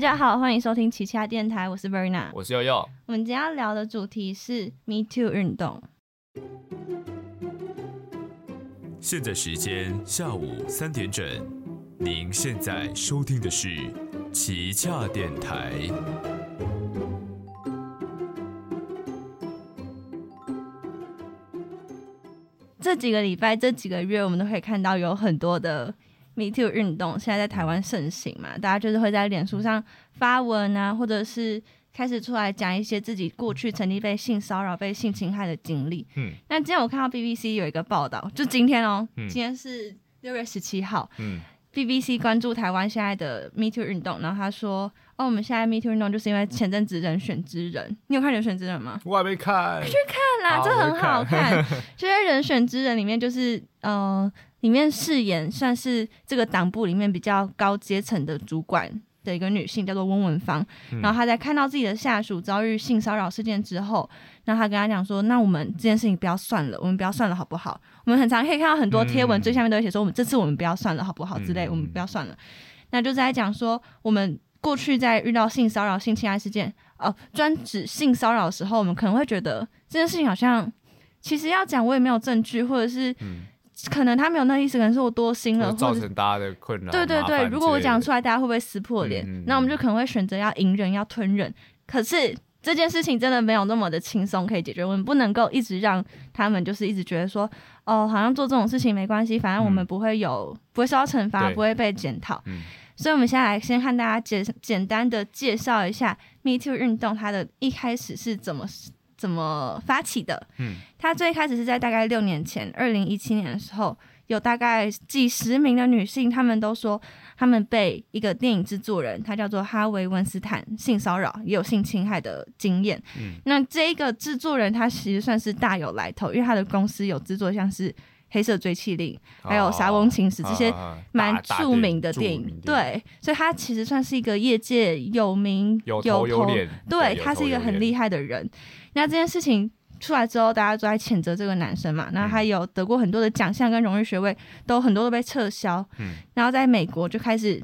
家好，欢迎收听奇恰电台，我是 Verna。我是悠悠。我们今天要聊的主题是 Me Too 运动。现在时间下午三点整，您现在收听的是奇恰电台。这几个礼拜、这几个月，我们都可以看到有很多的 Me Too 运动，现在在台湾盛行嘛，大家就是会在脸书上发文啊，或者是开始出来讲一些自己过去曾经被性骚扰、被性侵害的经历。嗯，那今天我看到 BBC 有一个报道，就今天哦，今天是六月十七号。嗯。BBC 关注台湾现在的 Me Too 运动，然后他说：“哦，我们现在 Me Too 运动就是因为前阵子人选之人，你有看人选之人吗？我还没看，去看啦，这很好看。就在人选之人里面，就是呃，里面饰演算是这个党部里面比较高阶层的主管。”的一个女性叫做温文芳，然后她在看到自己的下属遭遇性骚扰事件之后，然后她跟他讲说：“那我们这件事情不要算了，我们不要算了，好不好？我们很常可以看到很多贴文，最下面都会写说：我们这次我们不要算了，好不好？之类，我们不要算了。那就在讲说，我们过去在遇到性骚扰、性侵害事件，哦，专指性骚扰的时候，我们可能会觉得这件事情好像其实要讲，我也没有证据，或者是。”可能他没有那意思，可能是我多心了，造成大家的困扰。对对对，如果我讲出来，大家会不会撕破脸？那我们就可能会选择要隐忍，要吞忍。可是这件事情真的没有那么的轻松可以解决，我们不能够一直让他们就是一直觉得说，哦，好像做这种事情没关系，反正我们不会有不会受到惩罚，不会被检讨。所以，我们现在来先看大家简简单的介绍一下 Me Too 运动，它的一开始是怎么。怎么发起的？嗯，他最开始是在大概六年前，二零一七年的时候，有大概几十名的女性，她们都说她们被一个电影制作人，他叫做哈维温斯坦性骚扰，也有性侵害的经验。嗯，那这一个制作人他其实算是大有来头，因为他的公司有制作像是《黑色追妻令》还有《沙翁情史》这些蛮著名的电影。对，所以他其实算是一个业界有名有头有脸，对他是一个很厉害的人。那这件事情出来之后，大家都在谴责这个男生嘛。那他有得过很多的奖项跟荣誉学位，都很多都被撤销。嗯，然后在美国就开始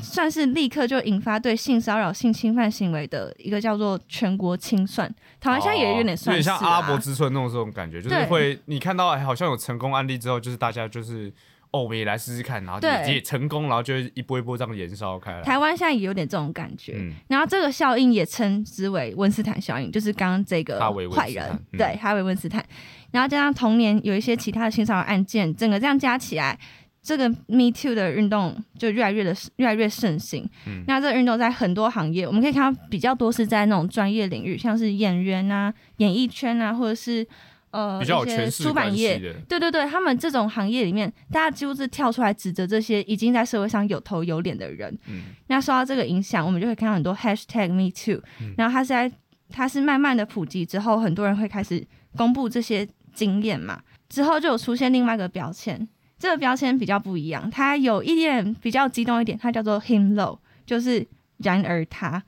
算是立刻就引发对性骚扰、性侵犯行为的一个叫做全国清算。台湾现在也有点算是像阿拉伯之春那种这种感觉，就是会你看到好像有成功案例之后，就是大家就是。哦，我们也来试试看，然后也成功，然后就一波一波这样延烧开来。台湾现在也有点这种感觉，然后这个效应也称之为温斯坦效应，就是刚刚这个坏人，对，哈维温斯坦。然后加上同年有一些其他的性骚扰案件，整个这样加起来，这个 Me Too 的运动就越来越的越来越盛行。那这个运动在很多行业，我们可以看到比较多是在那种专业领域，像是演员啊、演艺圈啊，或者是。呃，一些出版业，对对对，他们这种行业里面，大家几乎是跳出来指责这些已经在社会上有头有脸的人。嗯，那受到这个影响，我们就会看到很多 hashtag me too。然后它是在它是慢慢的普及之后，很多人会开始公布这些经验嘛。之后就有出现另外一个标签，这个标签比较不一样，它有一点比较激动一点，它叫做 him low，就是然而他。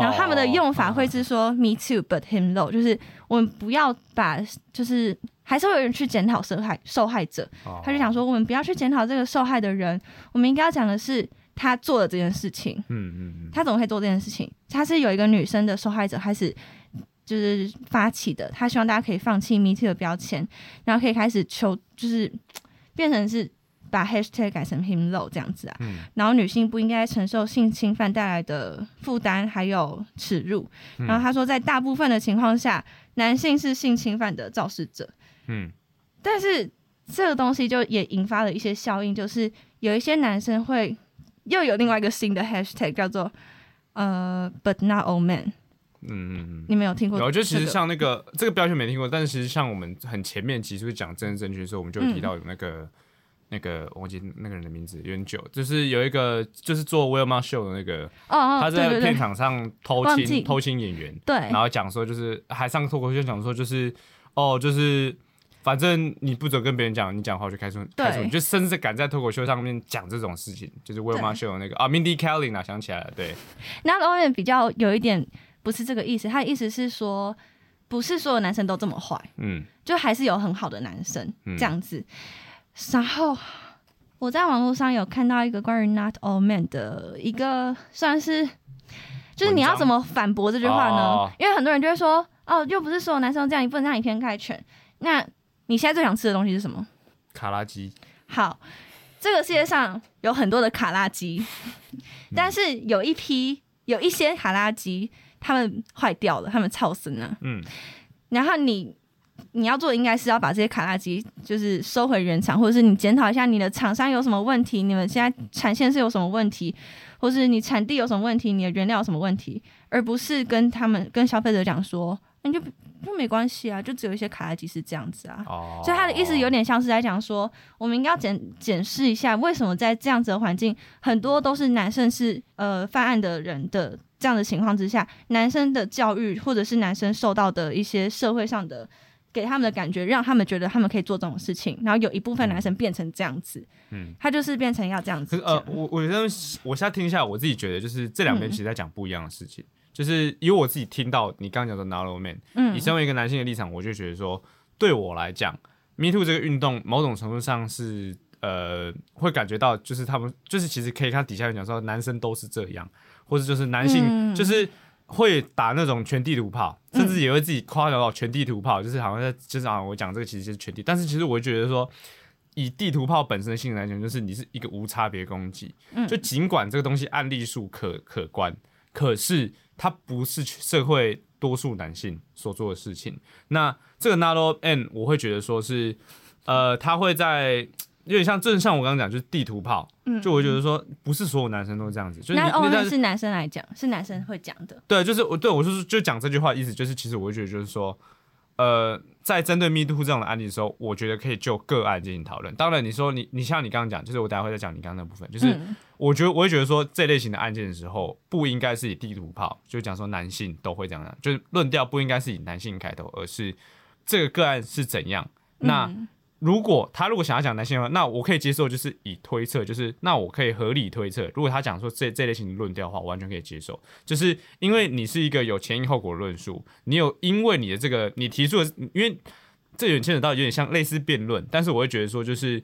然后他们的用法会是说 “me too, but him low”，就是我们不要把，就是还是会有人去检讨受害受害者。他就想说，我们不要去检讨这个受害的人，我们应该要讲的是他做了这件事情。嗯嗯嗯。他怎么会做这件事情？他是有一个女生的受害者开始就是发起的，他希望大家可以放弃 “me too” 的标签，然后可以开始求，就是变成是。把 hashtag 改成 him low 这样子啊，然后女性不应该承受性侵犯带来的负担还有耻辱。然后他说，在大部分的情况下，男性是性侵犯的肇事者。嗯，但是这个东西就也引发了一些效应，就是有一些男生会又有另外一个新的 hashtag 叫做呃，but not all men。嗯嗯嗯，你没有听过？有，就其实像那个这个标签没听过，但是其实像我们很前面其实讲政治正确的时候，我们就提到有那个。那个我忘记那个人的名字有点久，就是有一个就是做 Wilma Show 的那个，哦哦他在片场上偷亲偷亲演员，对，然后讲说就是还上脱口秀讲说就是哦就是反正你不准跟别人讲，你讲话就开除开除你，就甚至敢在脱口秀上面讲这种事情，就是 Wilma Show 那个。啊 Mindy Kaling 啊想起来了，对，那欧文比较有一点不是这个意思，他的意思是说不是所有男生都这么坏，嗯，就还是有很好的男生这样子。然后我在网络上有看到一个关于 Not All Men 的一个算是就是你要怎么反驳这句话呢？哦因为很多人就会说，哦，又不是所有男生都这样，你不能这样以偏概全。那你现在最想吃的东西是什么？卡拉鸡，好，这个世界上有很多的卡拉鸡，嗯但是有一批有一些卡拉鸡，他们坏掉了，他们超生了。嗯，然后你你要做的应该是要把这些卡拉鸡就是收回原厂，或者是你检讨一下你的厂商有什么问题，你们现在产线是有什么问题，或是你产地有什么问题，你的原料有什么问题，而不是跟他们跟消费者讲说，那你就就没关系啊，就只有一些卡拉鸡是这样子啊。哦，所以他的意思有点像是在讲说，我们应该要检检视一下，为什么在这样子的环境，很多都是男生是呃犯案的人的这样的情况之下，男生的教育或者是男生受到的一些社会上的给他们的感觉，让他们觉得他们可以做这种事情，然后有一部分男生变成这样子，嗯，他就是变成要这样子呃，我我觉得我现在听一下来，我自己觉得就是这两边嗯。其实在讲不一样的事情。就是以我自己听到你刚刚讲的 Narrow Man，嗯。你身为一个男性的立场，我就觉得说，对我来讲，Me Too 这个运动某种程度上是呃，会感觉到就是他们就是其实可以看底下有讲说，男生都是这样，或者就是男性嗯。就是会打那种全地图炮，嗯甚至也会自己夸奖到全地图炮，就是好像在就是啊，我讲这个其实就是全地，但是其实我会觉得说。以地图炮本身的性质来讲，就是你是一个无差别攻击，嗯就尽管这个东西案例数可可观，可是它不是社会多数男性所做的事情。那这个 Narrow N，我会觉得说是，呃，他会在有点像，正像我刚刚讲，就是地图炮，嗯就我觉得说，不是所有男生都这样子，就是哦，但那是男生来讲，是男生会讲的。对，就是我对我就是就讲这句话意思，就是其实我会觉得就是说，呃，在针对 Me Too 这种的案例的时候，我觉得可以就个案进行讨论。当然，你说你你像你刚刚讲，就是我等一下会再讲你刚刚那部分，就是嗯我觉得我会觉得说这类型的案件的时候，不应该是以地图炮，就讲说男性都会这样讲，就是论调不应该是以男性开头，而是这个个案是怎样。那嗯如果他如果想要讲男性的话，那我可以接受，就是以推测，就是那我可以合理推测，如果他讲说这这类型的论调的话，我完全可以接受，就是因为你是一个有前因后果的论述，你有因为你的这个你提出的，因为这有点牵扯到有点像类似辩论，但是我会觉得说就是。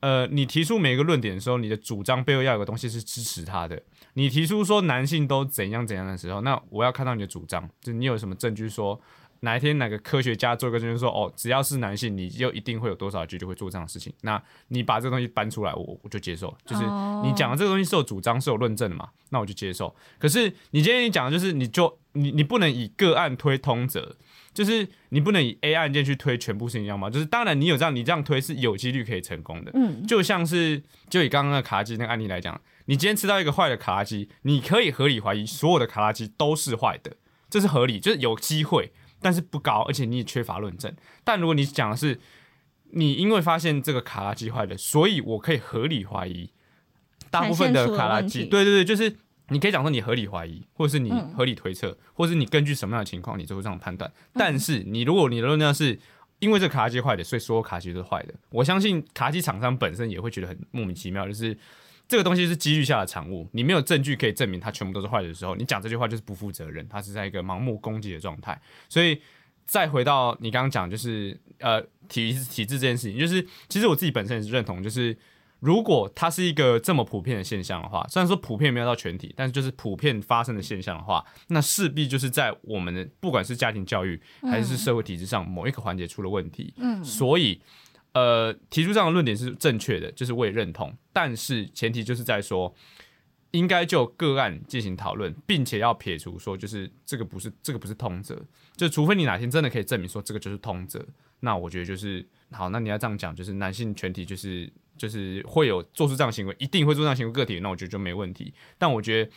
呃，你提出每一个论点的时候，你的主张背后要有个东西是支持他的。你提出说男性都怎样怎样的时候，那我要看到你的主张，就你有什么证据说哪一天哪个科学家做一个就是说，哦，只要是男性，你就一定会有多少几率会做这样的事情。那你把这个东西搬出来，我我就接受。就是哦你讲的这个东西是有主张、是有论证的嘛，那我就接受。可是你今天你讲的就是，你就你你不能以个案推通则。就是你不能以 A 案件去推全部是一样嘛？就是当然你有这样，你这样推是有几率可以成功的。嗯就像是就以刚刚的卡拉鸡那个案例来讲，你今天吃到一个坏的卡拉鸡，你可以合理怀疑所有的卡拉鸡都是坏的，这是合理，就是有机会，但是不高，而且你也缺乏论证。但如果你讲的是你因为发现这个卡拉机坏了，所以我可以合理怀疑大部分的卡拉鸡，产线出了问题对对对，就是你可以讲说你合理怀疑，或者是你嗯合理推测，或者是你根据什么样的情况你做出这样的判断。但是你如果你的论调是因为这卡拉机坏的，所以所有卡拉机都是坏的，我相信卡拉机厂商本身也会觉得很莫名其妙，就是这个东西是几率下的产物，你没有证据可以证明它全部都是坏的时候，你讲这句话就是不负责任，它是在一个盲目攻击的状态。所以再回到你刚刚讲，就是呃体体制这件事情，就是其实我自己本身也是认同，就是。如果它是一个这么普遍的现象的话，虽然说普遍没有到全体，但是就是普遍发生的现象的话，那势必就是在我们的不管是家庭教育还是社会体制上某一个环节出了问题。嗯所以呃，提出这样的论点是正确的，就是我也认同，但是前提就是在说，应该就个案进行讨论，并且要撇除说，就是这个不是这个不是通则，就除非你哪天真的可以证明说这个就是通则，那我觉得就是好，那你要这样讲，就是男性全体就是就是会有做出这样行为，一定会做这样行为个体，那我觉得就没问题。但我觉得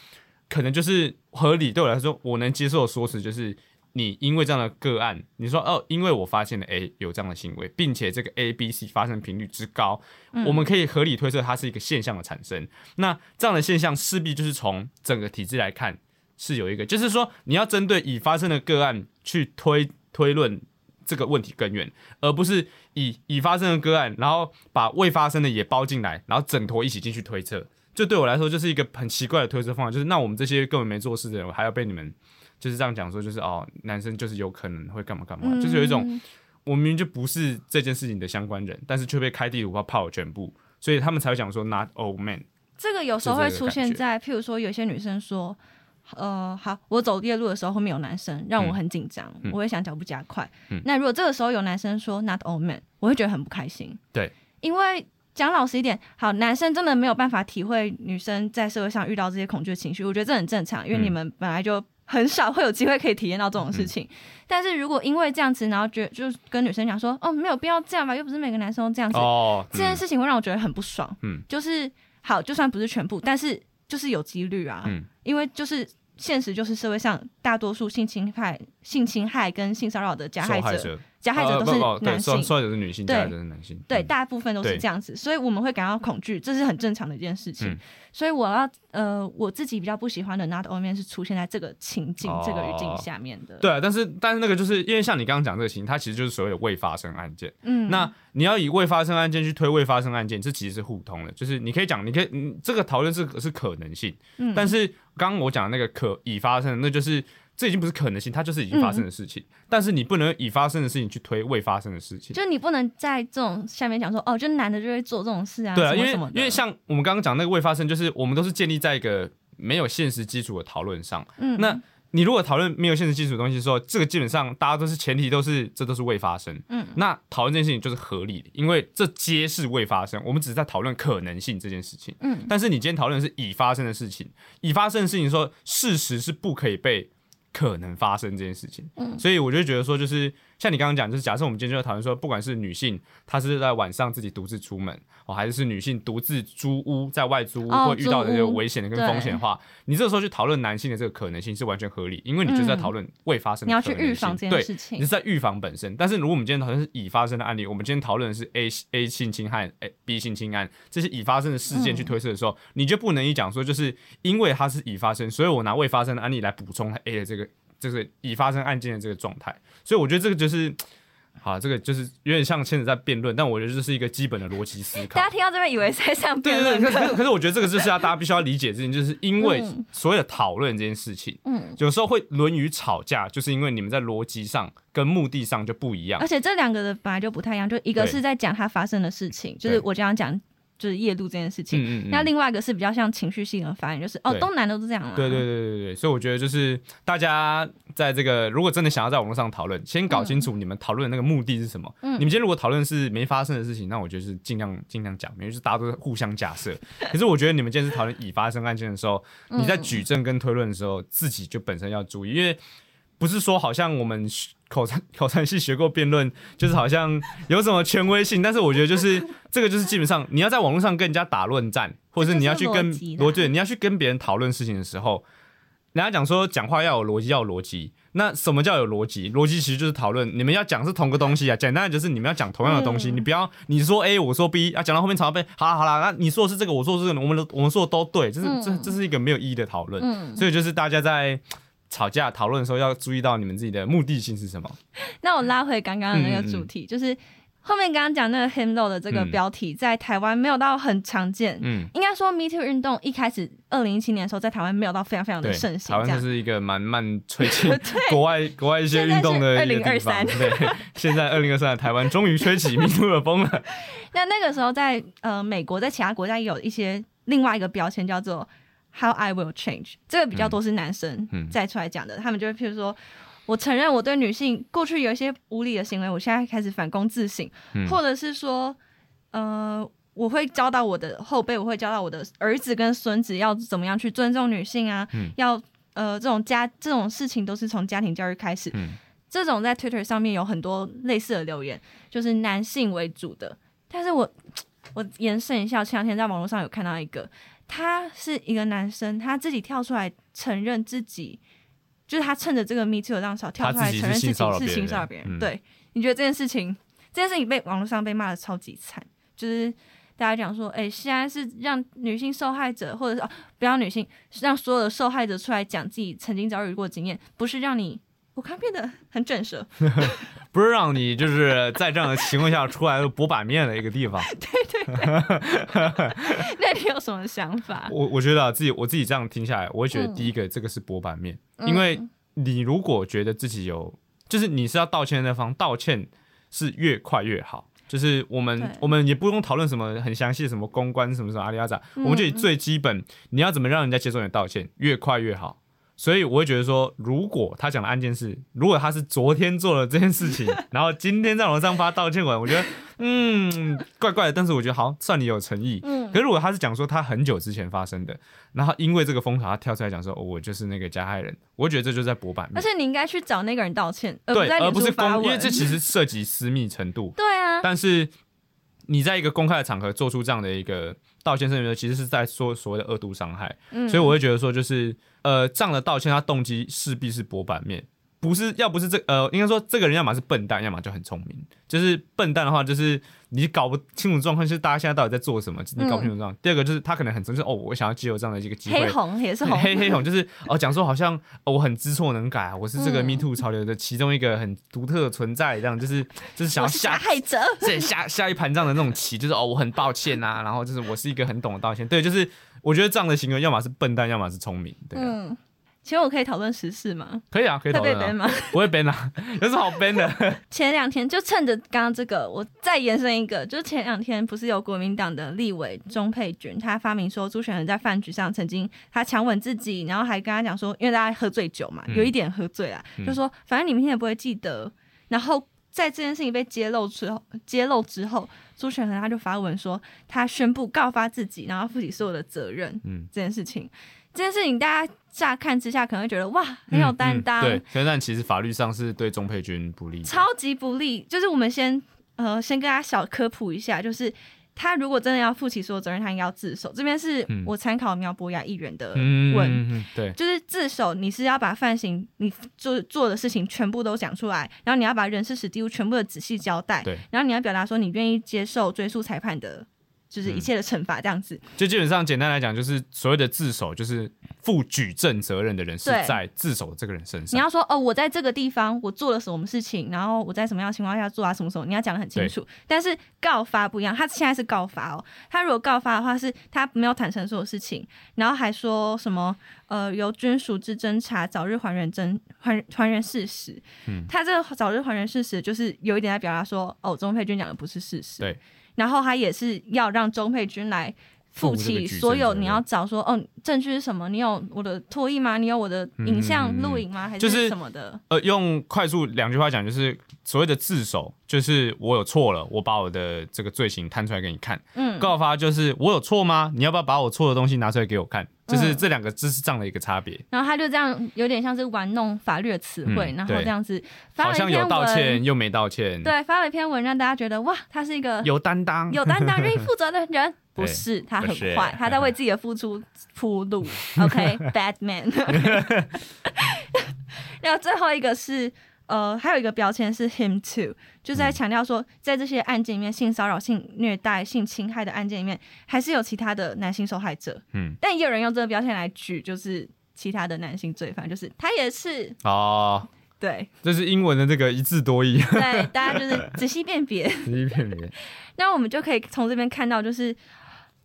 可能就是合理，对我来说，我能接受的说辞就是。你因为这样的个案，你说哦，因为我发现了 A 有这样的行为，并且这个 A、B、C 发生频率之高，我们可以合理推测它是一个现象的产生。那这样的现象势必就是从整个体制来看是有一个，就是说你要针对已发生的个案去推推论这个问题根源，而不是以已发生的个案，然后把未发生的也包进来，然后整坨一起进去推测。这对我来说，就是一个很奇怪的推测方法，就是那我们这些根本没做事的人，还要被你们就是这样讲说，就是哦，男生就是有可能会干嘛干嘛，就是有一种嗯我明明就不是这件事情的相关人，但是却被开地图炮炮全部，所以他们才会讲说 not all man。这个有时候会出现在，譬如说有些女生说，呃，好，我走夜路的时候后面有男生，让我嗯很紧张，嗯我会想脚步加快。嗯那如果这个时候有男生说 not all man，我会觉得很不开心。对，因为讲老实一点，好，男生真的没有办法体会女生在社会上遇到这些恐惧的情绪，我觉得这很正常，因为嗯你们本来就很少会有机会可以体验到这种事情。但是如果因为这样子，然后觉得就跟女生讲说，哦，没有必要这样吧，又不是每个男生都这样子，哦，这件事情会让我觉得很不爽。嗯。就是好，就算不是全部，但是就是有几率啊，嗯。因为就是现实就是社会上大多数性侵害、性侵害跟性骚扰的加害者，害者，加害者都是男性。受受害者是女性，对加害者是男性，对，嗯大部分都是这样子，所以我们会感到恐惧，这是很正常的一件事情。嗯所以我要呃，我自己比较不喜欢的 not men 是出现在这个情境、哦这个语境下面的。，对啊，但是但是那个就是因为像你刚刚讲这个情，它其实就是所谓的未发生案件。嗯，那你要以未发生案件去推未发生案件，这其实是互通的。就是你可以讲，你可以，嗯，这个讨论是是可能性，嗯但是刚刚我讲的那个可已发生的，那就是这已经不是可能性，它就是已经发生的事情。但是你不能以发生的事情去推未发生的事情。就你不能在这种下面讲说，哦，就男的就会做这种事啊，对啊，因为因为像我们刚刚讲那个未发生，就是我们都是建立在一个没有现实基础的讨论上。嗯，那你如果讨论没有现实基础的东西的时候，这个基本上大家都是前提都是这都是未发生。嗯那讨论这件事情就是合理的，因为这皆是未发生，我们只是在讨论可能性这件事情。嗯但是你今天讨论的是已发生的事情，已发生的事情说事实是不可以被可能发生这件事情。嗯所以我就觉得说，就是像你刚刚讲，就是假设我们今天就在讨论说，不管是女性她是在晚上自己独自出门，哦，还是是女性独自租屋在外租屋哦会遇到的这个危险的跟风险的话，你这个时候去讨论男性的这个可能性是完全合理，因为你就是在讨论未发生的嗯你要去可能性预防这件对事情你是。在预防本身。但是如果我们今天讨论是已发生的案例，我们今天讨论的是 A A 性侵害、A B 性侵案这些已发生的事件去推测的时候，你就不能一讲说就是因为它是已发生，所以我拿未发生的案例来补充 A 的这个这个已发生案件的这个状态。所以我觉得这个就是。好，这个就是有点像现在在辩论，但我觉得这是一个基本的逻辑思考大。家听到这边以为在上对对对，辩论可是可是我觉得这个就是要大家必须要理解的事情，就是因为嗯所有的讨论这件事情，嗯，有时候会论于吵架，就是因为你们在逻辑上跟目的上就不一样而。且这两个的本来就不太一样，就一个是在讲它发生的事情，就是我刚刚讲就是夜路这件事情。嗯嗯嗯那另外一个是比较像情绪性的发言，就是哦，东南都是这样嘛。对对对对对，所以我觉得就是大家在这个如果真的想要在网络上讨论，先搞清楚你们讨论的那个目的是什么。嗯你们今天如果讨论是没发生的事情，那我觉得是尽量尽量讲，因为是大家都是互相假设。可是我觉得你们今天是讨论已发生案件的时候，嗯你在举证跟推论的时候，自己就本身要注意，因为不是说好像我们口才 口才系学过辩论，就是好像有什么权威性，但是我觉得就是这个就是基本上你要在网络上跟人家打论战，或者是你要去跟逻辑你要去跟别人讨论事情的时候，人家讲说讲话要有逻辑，要有逻辑。那什么叫有逻辑？逻辑其实就是讨论，你们要讲是同个东西啊。简单的就是你们要讲同样的东西，嗯你不要你说 A，我说 B 啊，讲到后面常常被好啦好啦，那你说的是这个，我说的是这个，我们的我们说的都对，这是、这嗯这是一个没有意义的讨论。嗯，所以就是大家在吵架讨论的时候，要注意到你们自己的目的性是什么。那我拉回刚刚的那个嗯主题，就是后面刚刚讲那个 himlo 的这个嗯标题，在台湾没有到很常见。嗯，应该说 Me Too 运动一开始二零一七年的时候，在台湾没有到非常非常的，盛行。台湾就是一个蛮慢吹起 国外国外一些运动的一个地方。对，现在二零二三的台湾终于吹起 Me Too 的风了。那那个时候在呃美国，在其他国家也有一些另外一个标签叫做 How I Will Change，这个比较多是男生嗯再出来讲的，他们就会譬如说。我承认我对女性过去有一些无理的行为，我现在开始反躬自省，嗯或者是说，呃，我会教导我的后辈，我会教导我的儿子跟孙子要怎么样去尊重女性啊，嗯要呃这种家这种事情都是从家庭教育开始。嗯这种在 Twitter 上面有很多类似的留言，就是男性为主的。但是我 我延伸一下，前两天在网络上有看到一个，他是一个男生，他自己跳出来承认自己，就是他趁着这个 Me Too 的浪潮跳出来承认自己是性骚扰别人。对，你觉得这件事情，这件事情被网络上被骂的超级惨，就是。大家讲说，哎、现在是让女性受害者，或者是、哦、不要女性，让所有的受害者出来讲自己曾经遭遇过经验，不是让你，我看变得很卷舌，不是让你就是在这样的情况下出来博版面的一个地方。对对 那你有什么想法？我我觉得啊，自己我自己这样听下来，我会觉得嗯第一个这个是博版面，嗯因为你如果觉得自己有，就是你是要道歉的那方，道歉是越快越好。就是我们我们也不用讨论什么很详细的什么公关什么什么阿里阿扎，嗯我们就以最基本，你要怎么让人家接受你的道歉，越快越好。所以我会觉得说，如果他讲的案件是，如果他是昨天做了这件事情，然后今天在网上发道歉文，我觉得嗯怪怪的，但是我觉得好算你有诚意。嗯可是如果他是讲说他很久之前发生的，然后因为这个风潮他跳出来讲说、哦、我就是那个加害人，我觉得这就是在博版面，而且你应该去找那个人道歉，而不对，在而不是公。因为这其实涉及私密程度。对啊，但是你在一个公开的场合做出这样的一个道歉声明，其实是在说所谓的恶度伤害，嗯所以我会觉得说，就是呃，这样的道歉，他动机势必是博版面。不是，要不是这呃，应该说这个人要么是笨蛋，要么就很聪明。就是笨蛋的话，就是你搞不清楚状况，就是大家现在到底在做什么，你搞不清楚状况。第二个就是他可能很真是哦，我想要借由这样的一个机会黑，红也是红，黑黑红就是哦，讲说好像、哦、我很知错能改啊，我是这个嗯 Me Too 潮流的其中一个很独特的存在，这样就是就是想要下 害者。对下下一盘这样的那种棋，就是哦我很抱歉呐、然后就是我是一个很懂得道歉，对，就是我觉得这样的行为要么是笨蛋，要么是聪明，对啊、嗯，请问我可以讨论时事吗？可以啊，可以会被讨论 ban 啊，吗？不会 ban 啊，有什么好 ban 的？前两天就趁着刚刚这个，我再延伸一个，就是前两天不是有国民党的立委钟佩君，他发明说朱选仁在饭局上曾经他强吻自己，然后还跟他讲说，因为大家喝醉酒嘛，嗯有一点喝醉啦，嗯就说反正你明天也不会记得。然后在这件事情被揭露之后，揭露之后，朱选恒他就发文说，他宣布告发自己，然后负起所有的责任。嗯，这件事情，这件事情大家乍看之下可能会觉得哇很有担当，嗯对，但其实法律上是对钟佩君不利，超级不利。就是我们先呃先跟大家小科普一下，就是他如果真的要负起所有责任，他应该要自首。这边是嗯我参考苗博雅议员的嗯，问。嗯嗯对，就是自首，你是要把犯行你做做的事情全部都讲出来，然后你要把人事史地物全部的仔细交代，对然后你要表达说你愿意接受追诉裁判的，就是一切的惩罚这样子。就基本上简单来讲，就是所谓的自首，就是负举证责任的人是在自首的这个人身上你。要说哦，我在这个地方我做了什么事情，然后我在什么样的情况下做啊，什么什么，你要讲的很清楚。但是告发不一样，他现在是告发哦，他如果告发的话，是他没有坦诚所有事情，然后还说什么呃由军属之侦查早日还原真还还原事实。嗯他这个早日还原事实，就是有一点在表达说哦，钟佩君讲的不是事实。对，然后他也是要让钟佩君来。负负这个举证起所有你要找说哦，证据是什么？你有我的脱衣吗？你有我的影像嗯嗯嗯录影吗？还是什么的？呃，用快速两句话讲，就是所谓的自首，就是我有错了，我把我的这个罪行摊出来给你看。嗯，告发就是我有错吗？你要不要把我错的东西拿出来给我看？就是嗯这两个这是这样的一个差别，然后他就这样有点像是玩弄法律的词汇，然后这样子发好像有道歉，又没道歉，，对，发了一篇文让大家觉得哇，他是一个有担当，有担当、愿意负责的人。不是，他很坏，他在为 自己的付出铺路。OK，bad man。然后最后一个是。呃，还有一个标签是 him too，就是在强调说，在这些案件里面，性骚扰、性虐待、性侵害的案件里面，还是有其他的男性受害者。嗯，但也有人用这个标签来举，就是其他的男性罪犯，就是他也是哦，对这是英文的这个一字多义，对，大家就是仔细辨别。仔细辨别，那我们就可以从这边看到，就是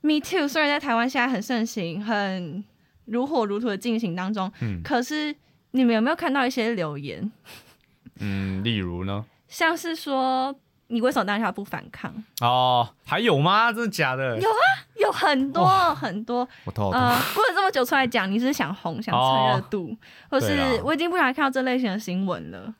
Me Too 虽然在台湾现在很盛行，很如火如荼的进行当中，嗯可是你们有没有看到一些留言，嗯，例如呢？像是说你为什么当下不反抗？哦，还有吗？真的假的？有啊有很多很多，我头好痛。呃，过了这么久出来讲，你是想红，想蹭热度，或是我已经不想看到这类型的新闻了。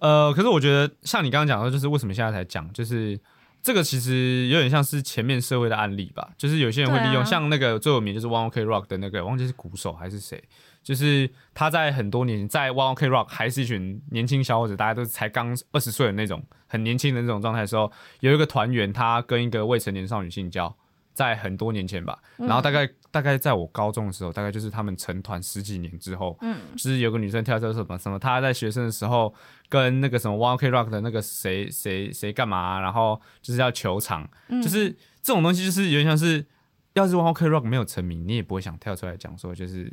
呃，可是我觉得像你刚刚讲的，就是为什么现在才讲，就是这个其实有点像是前面社会的案例吧，就是有些人会利用，啊像那个最有名就是 One OK Rock 的那个，忘记是鼓手还是谁，就是他在很多年在 One OK Rock 还是一群年轻小伙子，大家都才刚二十岁的那种很年轻的那种状态的时候，有一个团员他跟一个未成年少女性交。在很多年前吧，然后大概、大概在我高中的时候，大概就是他们成团十几年之后，嗯，就是有个女生跳车什么什么，她在学生的时候跟那个什么 One Ok Rock 的那个谁谁谁干嘛，然后就是要球场，嗯就是这种东西，就是有点像是，要是 One Ok Rock 没有成名，你也不会想跳出来讲说，就是，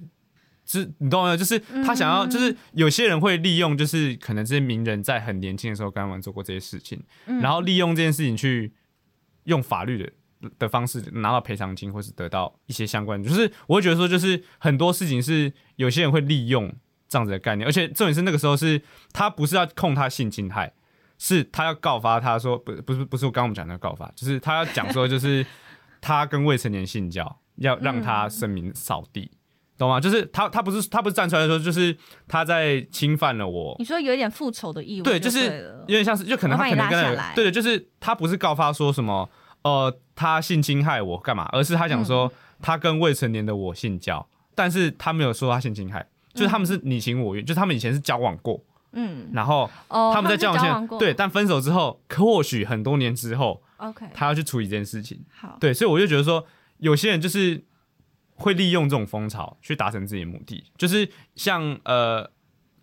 就是你懂吗？就是他想要，嗯就是有些人会利用，就是可能这些名人在很年轻的时候跟他们做过这些事情，嗯然后利用这件事情去用法律的。的方式拿到赔偿金，或是得到一些相关，就是我会觉得说，就是很多事情是有些人会利用这样子的概念，而且重点是那个时候是他不是要控他性侵害，是他要告发他说不不是不是我刚刚我们讲的告发，就是他要讲说就是他跟未成年性交，要让他声名扫地。懂吗？就是他他不是他不是站出来说，就是他在侵犯了我你，说有一点复仇的意味，对，就就是了有点像是，就可能他可能跟对对，就是他不是告发说什么呃他性侵害我干嘛，而是他讲说嗯。他跟未成年的我性交，但是他没有说他性侵害，就是他们是你情我愿，就是他们以前是交往过，嗯，然后哦，他们在交交往前过，对，但分手之后，或许很多年之后，，OK，他要去处理这件事情。好，对，所以我就觉得说，有些人就是会利用这种风潮去达成自己的目的，就是像呃。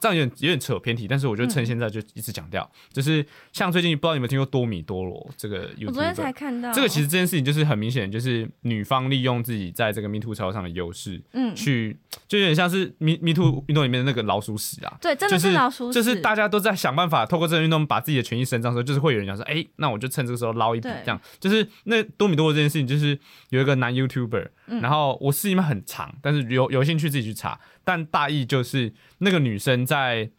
这样有点有点扯偏题，但是我就嗯。趁现在就一直讲掉，就是像最近不知道你有没有听过多米多罗这个 YouTube，我昨天才看到。这个其实这件事情就是很明显，就是女方利用自己在这个 Me Too 潮上的优势，嗯，去就有点像是 Me Me Too 运动里面的那个老鼠屎啊，对，真的就是老鼠屎，就是大家都在想办法透过这个运动把自己的权益伸张的时候，就是会有人讲说，哎、那我就趁这个时候捞一笔，对。这样。就是那多米多罗这件事情，就是有一个男 YouTuber，、嗯。然后我视频很长，但是有有兴趣自己去查，但大意就是那个女生在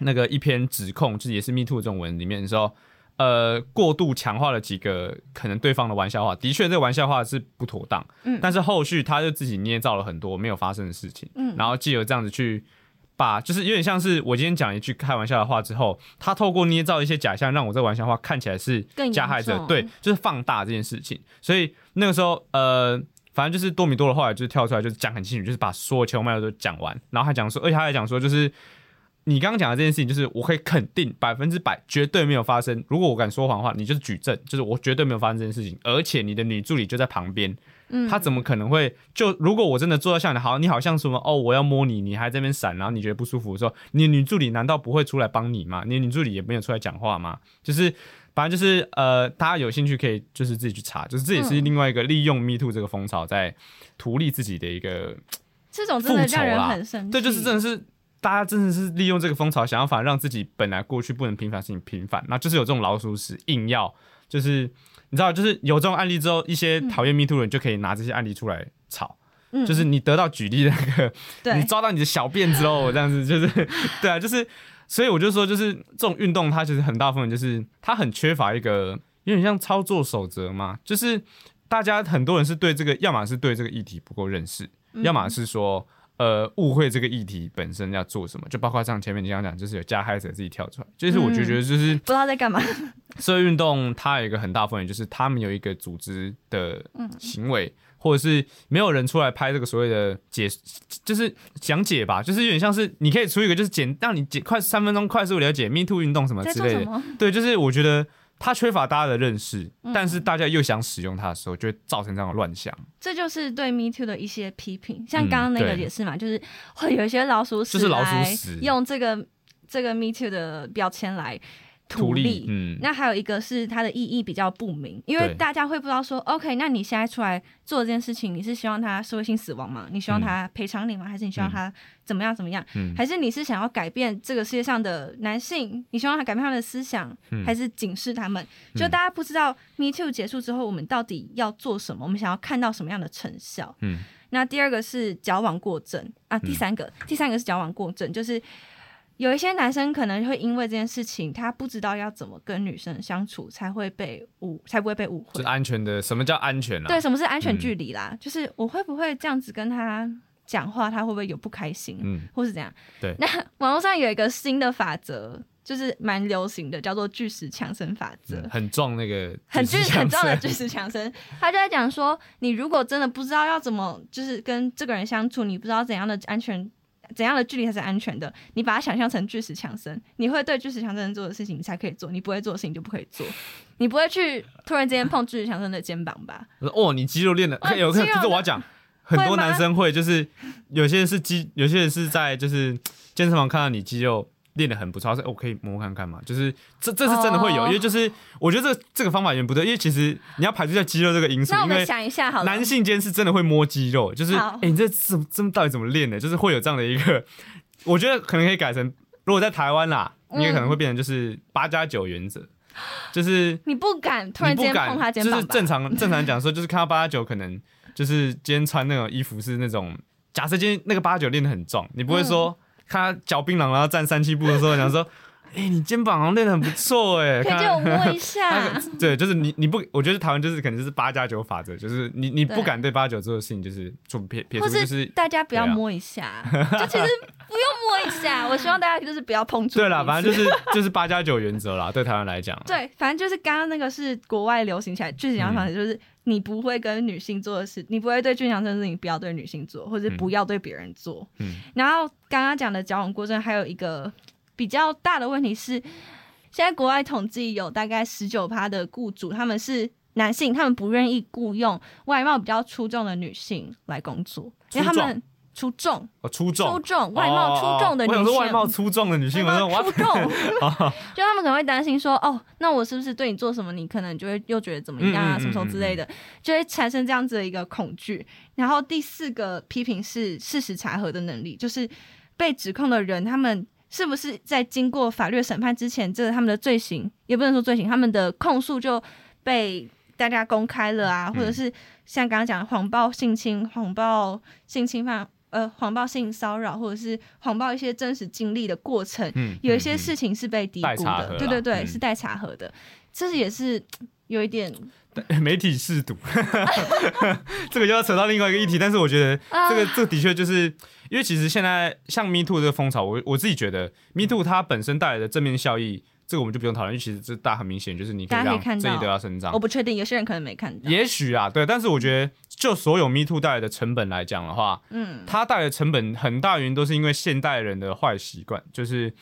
那个一篇指控，就是也是 Me Too 这种文里面的时候。呃，过度强化了几个可能对方的玩笑话，的确这个玩笑话是不妥当，嗯。但是后续他就自己捏造了很多没有发生的事情，嗯。然后借由这样子去把，就是有点像是我今天讲一句开玩笑的话之后，他透过捏造一些假象，让我这玩笑话看起来是加害者，对，就是放大这件事情。所以那个时候，呃，反正就是多米多的后来就是跳出来，就是讲很清楚，就是把所有前后脉络都讲完，然后还讲说，而且他还讲说，就是你刚刚讲的这件事情，就是我可以肯定百分之百绝对没有发生。如果我敢说谎的话，你就是举证，就是我绝对没有发生这件事情，而且你的女助理就在旁边。嗯他怎么可能会就如果我真的做到像你好，你好像什么哦，我要摸你，你还在那边闪，然后你觉得不舒服的时候，你女助理难道不会出来帮你吗？你女助理也没有出来讲话吗？就是反正就是呃，大家有兴趣可以就是自己去查，就是这也是嗯另外一个利用 Me Too 这个风潮在图利自己的一个，这种真的让人很生气，对，就是真的是。大家真的是利用这个风潮，想要反而让自己本来过去不能平凡的事情平凡，那就是有这种老鼠屎，硬要就是你知道，就是有这种案例之后，一些讨厌 Me Too 的人就可以拿这些案例出来炒，嗯就是你得到举例的那个，对你抓到你的小辫子喽，这样子就是，对啊，就是，所以我就说，就是这种运动，它其实很大部分就是它很缺乏一个有点像操作守则嘛，就是大家很多人是对这个，要么是对这个议题不够认识，嗯。要么是说。呃，误会这个议题本身要做什么，就包括像前面你刚刚讲，就是有加害者自己跳出来，就是我就觉得就是不知道在干嘛，社会运动它有一个很大风险，就是他们有一个组织的行为，或者是没有人出来拍这个所谓的解，就是讲解吧，就是有点像是你可以出一个就是简让你简快三分钟快速了解 Me Too 运动什么之类的？对，就是我觉得它缺乏大家的认识，嗯。但是大家又想使用它的时候，就会造成这样的乱象，这就是对 Me Too 的一些批评，像嗯刚刚那个也是嘛，就是会有一些老鼠屎就是老鼠屎。用这个这个 Me Too 的标签来图利利，，嗯，那还有一个是它的意义比较不明，因为大家会不知道说，OK，那你现在出来做这件事情，你是希望他社会性死亡吗？你希望他赔偿你吗？还是你希望他怎么样怎么样？嗯还是你是想要改变这个世界上的男性？你希望他改变他们的思想，嗯还是警示他们？就大家不知道 Me Too 结束之后，我们到底要做什么？我们想要看到什么样的成效？嗯那第二个是矫枉过正啊，第三个，第三个是矫枉过正，就是有一些男生可能会因为这件事情，他不知道要怎么跟女生相处，才会被误，才不会被误会就是。安全的，什么叫安全啊？对，什么是安全嗯距离啦？就是我会不会这样子跟他讲话，他会不会有不开心，嗯，或是怎样？对 那网络上有一个新的法则，就是蛮流行的，叫做巨石强森法则。嗯很壮那个，很巨很重的巨石强森，他就在讲说，你如果真的不知道要怎么，就是跟这个人相处，你不知道怎样的安全，怎样的距离才是安全的，你把它想象成巨石强森，你会对巨石强森做的事情，你才可以做，你不会做的事情就不可以做，你不会去突然之间碰巨石强森的肩膀吧？哦，你肌肉练的，哇有可是我要讲，很多男生会，就是有些人是肌，有些人是在就是健身房看到你肌肉练的很不错，他说我、哦、可以摸看看嘛，就是这这是真的会有，哦因为就是我觉得这个这个方法有点不对，因为其实你要排除掉肌肉这个因素，那我们因为想一下好了，男性间是真的会摸肌肉，就是哎、你这怎么这么到底怎么练的？就是会有这样的一个，我觉得可能可以改成，如果在台湾啦，嗯你也可能会变成就是八加九原则，就是。你不敢突然之间碰他肩膀？就是正常 正常讲说，就是看到八加九，可能就是今天穿那种衣服是那种，假设今天那个八加九练的很壮，你不会说、他脚槟榔然后站三七步的时候，想说哎、你肩膀好像练的很不错哎，可以看借我摸一下。对，就是你你不，我觉得台湾就是可能就是八加九法则，就是你你不敢对八九做的事情，就是做撇撇除或就是大家不要摸一下，就其实不用摸一下。我希望大家就是不要碰触。对啦，反正就是就是八加九原则啦，对台湾来讲，对，反正就是刚刚那个是国外流行起来最紧要方式，就是你不会跟女性做的事，你不会对俊强这件事情不要对女性做，或者是不要对别人做。嗯然后刚刚讲的矫枉过正，还有一个比较大的问题是，现在国外统计有大概十九趴的雇主他们是男性，他们不愿意雇佣外貌比较出众的女性来工作，因为他们出众、哦出众。出众、外貌出众的女性，外貌出众的女性，出众，就他们可能会担心说，哦，那我是不是对你做什么，你可能就会又觉得怎么样啊，嗯嗯什么什么之类的，就会产生这样子的一个恐惧。然后第四个批评是事实查核的能力，就是被指控的人他们。是不是在经过法律审判之前，这个他们的罪行也不能说罪行，他们的控诉就被大家公开了啊，或者是像刚刚讲的谎报性侵、谎报性侵犯、呃谎报性骚扰，或者是谎报一些真实经历的过程，嗯有一些事情是被低估的，对对对，嗯。是待查核的，这也是 有一点 媒体试读，这个就要扯到另外一个议题，但是我觉得啊这个、这个的确就是因为其实现在像 Me Too 这个风潮，我我自己觉得 Me Too 它本身带来的正面效益，这个我们就不用讨论，因为其实这大家很明显就是你可以让正义得到伸张我。不确定，有些人可能没看到。也许啊，对，但是我觉得就所有 Me Too 带来的成本来讲的话，嗯，它带来的成本很大原因都是因为现代人的坏习惯，就是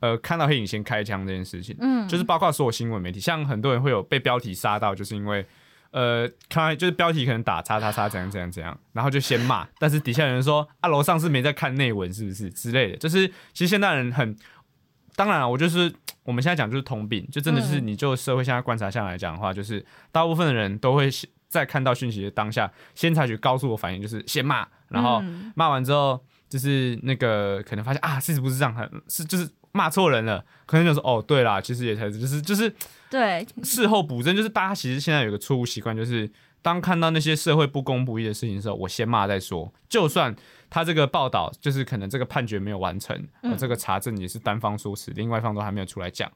呃看到黑影先开枪这件事情，嗯。就是包括所有新闻媒体，像很多人会有被标题杀到，就是因为呃看就是标题可能打叉叉叉怎样怎样怎样，然后就先骂，但是底下有人说啊楼上是没在看内文是不是？之类的，就是其实现代人很。当然了，我就是我们现在讲就是通病，就真的是嗯。你就社会现在观察下来讲的话，就是大部分的人都会先在看到讯息的当下，先采取高速的反应，就是先骂，然后嗯。骂完之后，就是那个可能发现啊，事实不是这样，很是就是骂错人了，可能就说哦，对啦，其实也才是就是就是对，事后补正，就是大家其实现在有个错误习惯，就是当看到那些社会不公不义的事情的时候，我先骂再说，就算他这个报道就是可能这个判决没有完成，这个查证也是单方说辞，另外一方都还没有出来讲，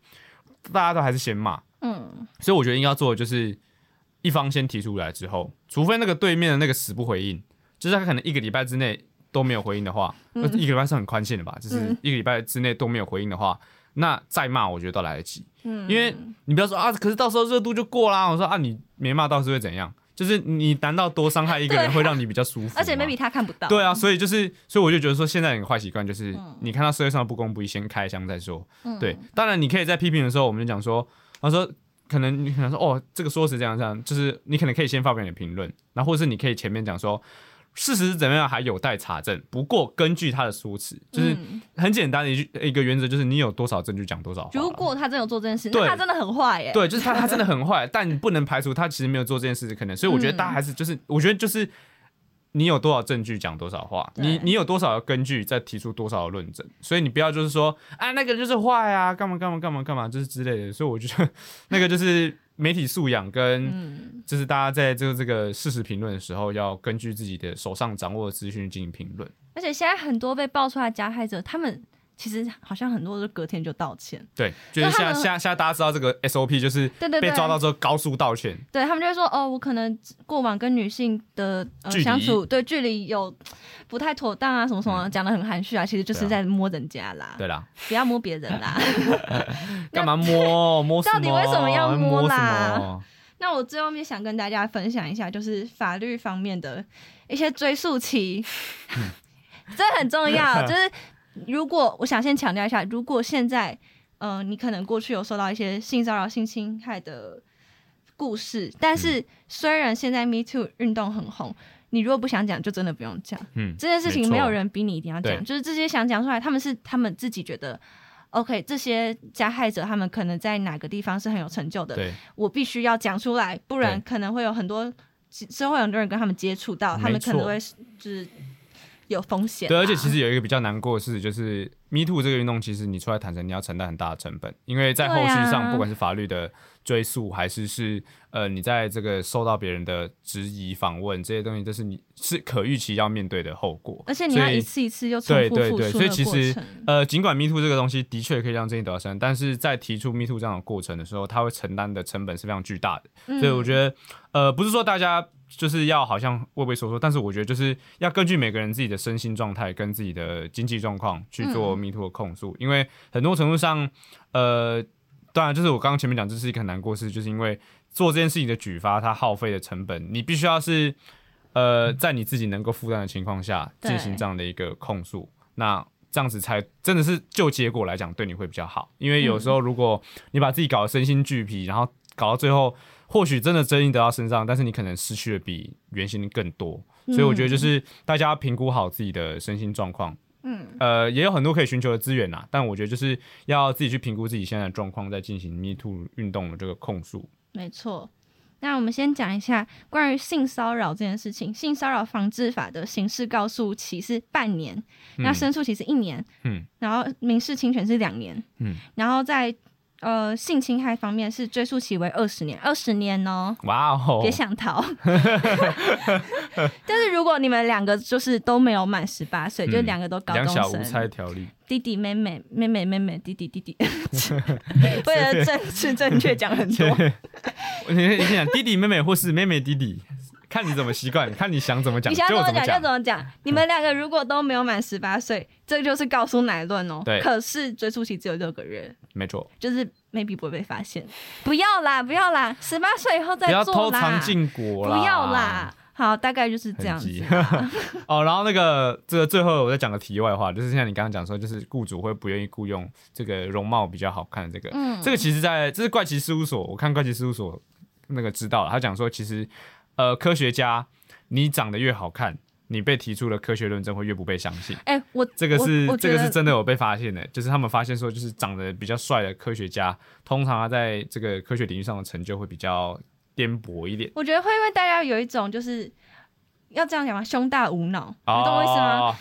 大家都还是先骂，嗯，所以我觉得应该要做的就是一方先提出来之后，除非那个对面的那个死不回应，就是他可能一个礼拜之内都没有回应的话，那、一个礼拜是很宽限的吧？就是嗯一个礼拜之内都没有回应的话，那再骂我觉得都来得及。嗯因为你不要说啊，可是到时候热度就过啦。我说啊，你没骂到是会怎样？就是你难道多伤害一个人会让你比较舒服吗？而且 maybe 他看不到。对啊，所以就是，所以我就觉得说，现在有个坏习惯就是，嗯你看到社会上的不公不义，先开箱再说。对，当然你可以在批评的时候，我们就讲说，他说可能你可能说，哦，这个说是这样这样，就是你可能可以先发表你的评论，然后或者是你可以前面讲说，事实是怎么样还有待查证。不过根据他的说辞，就是嗯很简单的一句一个原则，就是你有多少证据讲多少话。如果他真的有做这件事，对那他真的很坏耶。对，就是他他真的很坏，但你不能排除他其实没有做这件事的可能。所以我觉得大家还是就是，我觉得就是你有多少证据讲多少话，你你有多少根据再提出多少的论证。所以你不要就是说啊那个人就是坏啊，干嘛干嘛干嘛干嘛，就是之类的。所以我觉得 那个就是媒体素养跟嗯，就是大家在这个这个事实评论的时候，要根据自己的手上掌握的资讯进行评论。而且现在很多被爆出来的加害者，他们其实好像很多都隔天就道歉。对，就是现在就他们现在现在大家知道这个 SOP 就是对对对，被抓到之后高速道歉。对他们就会说哦，我可能过往跟女性的呃相处对距离有不太妥当啊，什么什么，讲的很含蓄啊，其实就是在摸人家啦，对啦，不要摸别人啦。干嘛摸摸？到底为什么要摸摸啦那我最后面想跟大家分享一下，就是法律方面的一些追溯期，这很重要。就是如果我想先强调一下，如果现在嗯、呃你可能过去有受到一些性骚扰、性侵害的故事，但是虽然现在 Me Too 运动很红，你如果不想讲，就真的不用讲。嗯，这件事情没有人逼你一定要讲，就是这些想讲出来，他们是他们自己觉得 OK，这些加害者他们可能在哪个地方是很有成就的，我必须要讲出来，不然可能会有很多之后会有很多人跟他们接触到，他们可能会就是有风险啊。对，而且其实有一个比较难过的事，就是 Me Too 这个运动，其实你出来坦诚，你要承担很大的成本，因为在后续上，啊不管是法律的追诉，还是是呃你在这个受到别人的质疑、访问这些东西，都是你是可预期要面对的后果。而且你要一次一次又重对对对，复复所以其实。呃，尽管 Me Too 这个东西的确可以让正义得到声，但是在提出 Me Too 这样的过程的时候，它会承担的成本是非常巨大的。嗯所以我觉得，呃，不是说大家就是要好像畏畏缩缩，但是我觉得就是要根据每个人自己的身心状态跟自己的经济状况去做嗯 Me Too 的控诉，因为很多程度上，呃，当然就是我刚刚前面讲，这是一个很难过事，就是因为做这件事情的举发，它耗费的成本，你必须要是呃在你自己能够负担的情况下进行这样的一个控诉，那。这样子才真的是就结果来讲，对你会比较好。因为有时候如果你把自己搞得身心俱疲，然后搞到最后，或许真的争议得到身上，但是你可能失去的比原先更多。所以我觉得就是大家评估好自己的身心状况。嗯，呃，也有很多可以寻求的资源呐，但我觉得就是要自己去评估自己现在的状况，再进行 Me Too 运动的这个控诉。没错。那我们先讲一下关于性骚扰这件事情。性骚扰防治法的刑事告诉期是半年，那申诉期是一年，嗯，然后民事侵权是两年，嗯，然后在呃性侵害方面是追溯期为二十年，二十年哦。哇哦。别，想逃，但是如果你们两个就是都没有满十八岁，嗯就两个都高中两小无猜生，条例，弟弟妹妹妹妹妹妹弟弟弟弟，为了政治正确讲很多，你你先讲弟弟妹妹或是妹妹弟弟，看你怎么习惯，看你想怎么讲你想怎么讲就。怎么讲。你们两个如果都没有满十八岁，这就是告诉乃论哦。对可是追溯期只有六个月，没错，就是 maybe 不会被发现。不要啦，不要啦，十八岁以后再不要做啦。偷藏禁果啦，不要啦。好，大概就是这样子。哦，然后那个这个最后我再讲个题外话，就是像你刚刚讲说，就是雇主会不愿意雇佣这个容貌比较好看的这个，嗯这个其实在这是怪奇事务所，我看怪奇事务所那个知道了，他讲说其实呃科学家你长得越好看，你被提出的科学论证会越不被相信。哎、我这个是这个是真的有被发现的，就是他们发现说，就是长得比较帅的科学家，通常他在这个科学领域上的成就会比较颠簸一点。我觉得会不会大家有一种就是要这样讲吗？胸大无脑，你懂我意思吗？哦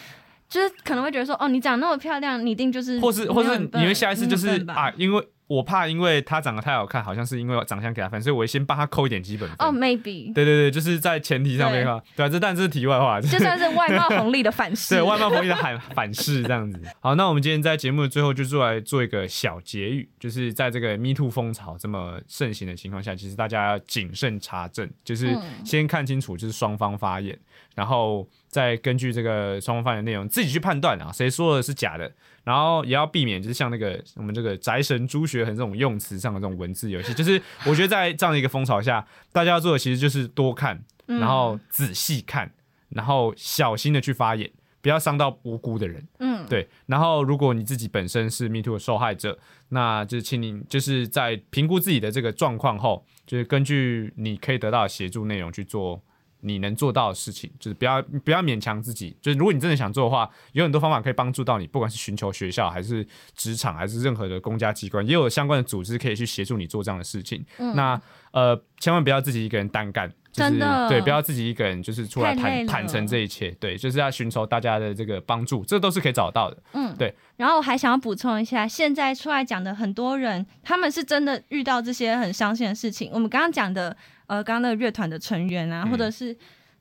就是可能会觉得说，哦，你长那么漂亮，你一定就是或是或是你会下一次就是啊，因为我怕因为他长得太好看，好像是因为我长相给他分，所以我先帮他扣一点基本分。哦，maybe，对对对，就是在前提上面哈，对啊，这但这是题外话，就就算是外貌红利的反噬。对外貌红利的反反噬这样子。好，那我们今天在节目的最后就做来做一个小结语，就是在这个 Me Too 风潮这么盛行的情况下，其实大家要谨慎查证，就是嗯先看清楚就是双方发言，然后再根据这个双方发言内容自己去判断啊，谁说的是假的，然后也要避免就是像那个我们这个宅神朱学恒这种用词上的这种文字游戏，就是我觉得在这样的一个风潮下，大家要做的其实就是多看，嗯然后仔细看，然后小心的去发言，不要伤到无辜的人。嗯，对，然后如果你自己本身是 Me Too 的受害者，那就是请你就是在评估自己的这个状况后，就是根据你可以得到的协助内容去做你能做到的事情，就是不要不要勉强自己。就是如果你真的想做的话，有很多方法可以帮助到你，不管是寻求学校，还是职场，还是任何的公家机关，也有相关的组织可以去协助你做这样的事情。那呃，千万不要自己一个人单干。就是真的对，不要自己一个人就是出来坦坦诚这一切，对，就是要寻求大家的这个帮助，这都是可以找到的。嗯，对然后我还想要补充一下，现在出来讲的很多人，他们是真的遇到这些很伤心的事情。我们刚刚讲的，呃，刚刚那个乐团的成员啊，嗯或者是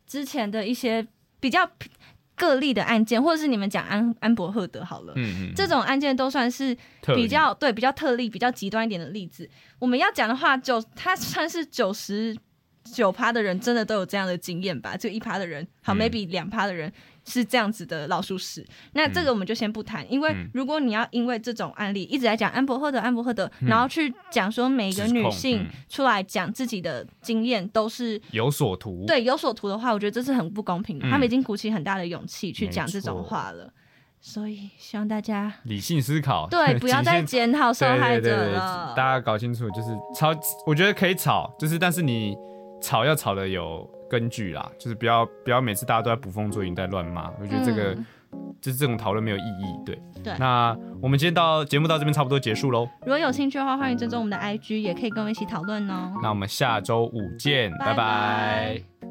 之前的一些比较个例的案件，或者是你们讲安安博赫德好了。嗯嗯，这种案件都算是比较对比较特例、比较极端一点的例子。我们要讲的话，九他算是九十九趴的人真的都有这样的经验吧？就一趴的人，好、嗯 m a y b e 两趴的人是这样子的老鼠屎。那这个我们就先不谈，因为嗯如果你要因为这种案例一直在讲安博赫德、安博赫德，然后去讲说每个女性嗯出来讲自己的经验都是。有所图。对有所图的话，我觉得这是很不公平的。嗯他们已经鼓起很大的勇气去讲这种话了，所以希望大家理性思考，对不要再检讨受害者了。大家搞清楚，就是吵，我觉得可以吵，就是但是你吵要吵的有根据啦，就是不要不要每次大家都在捕风捉影在乱骂，我觉得这个、嗯。就是这种讨论没有意义。对，对。那我们今天到节目到这边差不多结束喽，如果有兴趣的话，欢迎追踪我们的 IG，也可以跟我们一起讨论哦。那我们下周五见，拜拜。拜拜